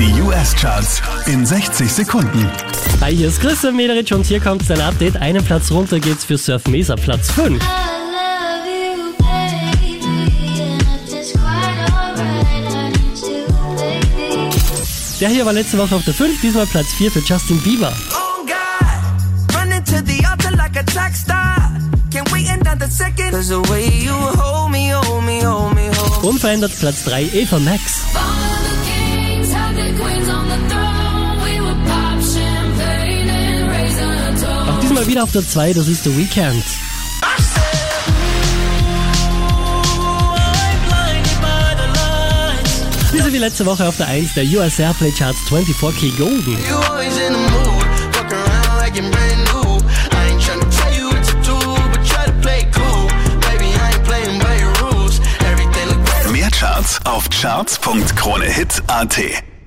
Die US-Charts in 60 Sekunden. Hi, hier ist Christian Mederich und hier kommt dein Update. Einen Platz runter geht's für Surf Mesa, Platz 5. I love you, baby, and it's quite alright. I need you, baby. Der hier war letzte Woche auf der 5, diesmal Platz 4 für Justin Bieber. Oh God, like hold me, hold me, hold me. Unverändert Platz 3 Eva Max. Diesmal wieder auf der 2, das ist The the lights. Diese wie letzte Woche auf der 1 der US Airplay Charts 24K Golden. Mehr Charts auf charts.kronehit.at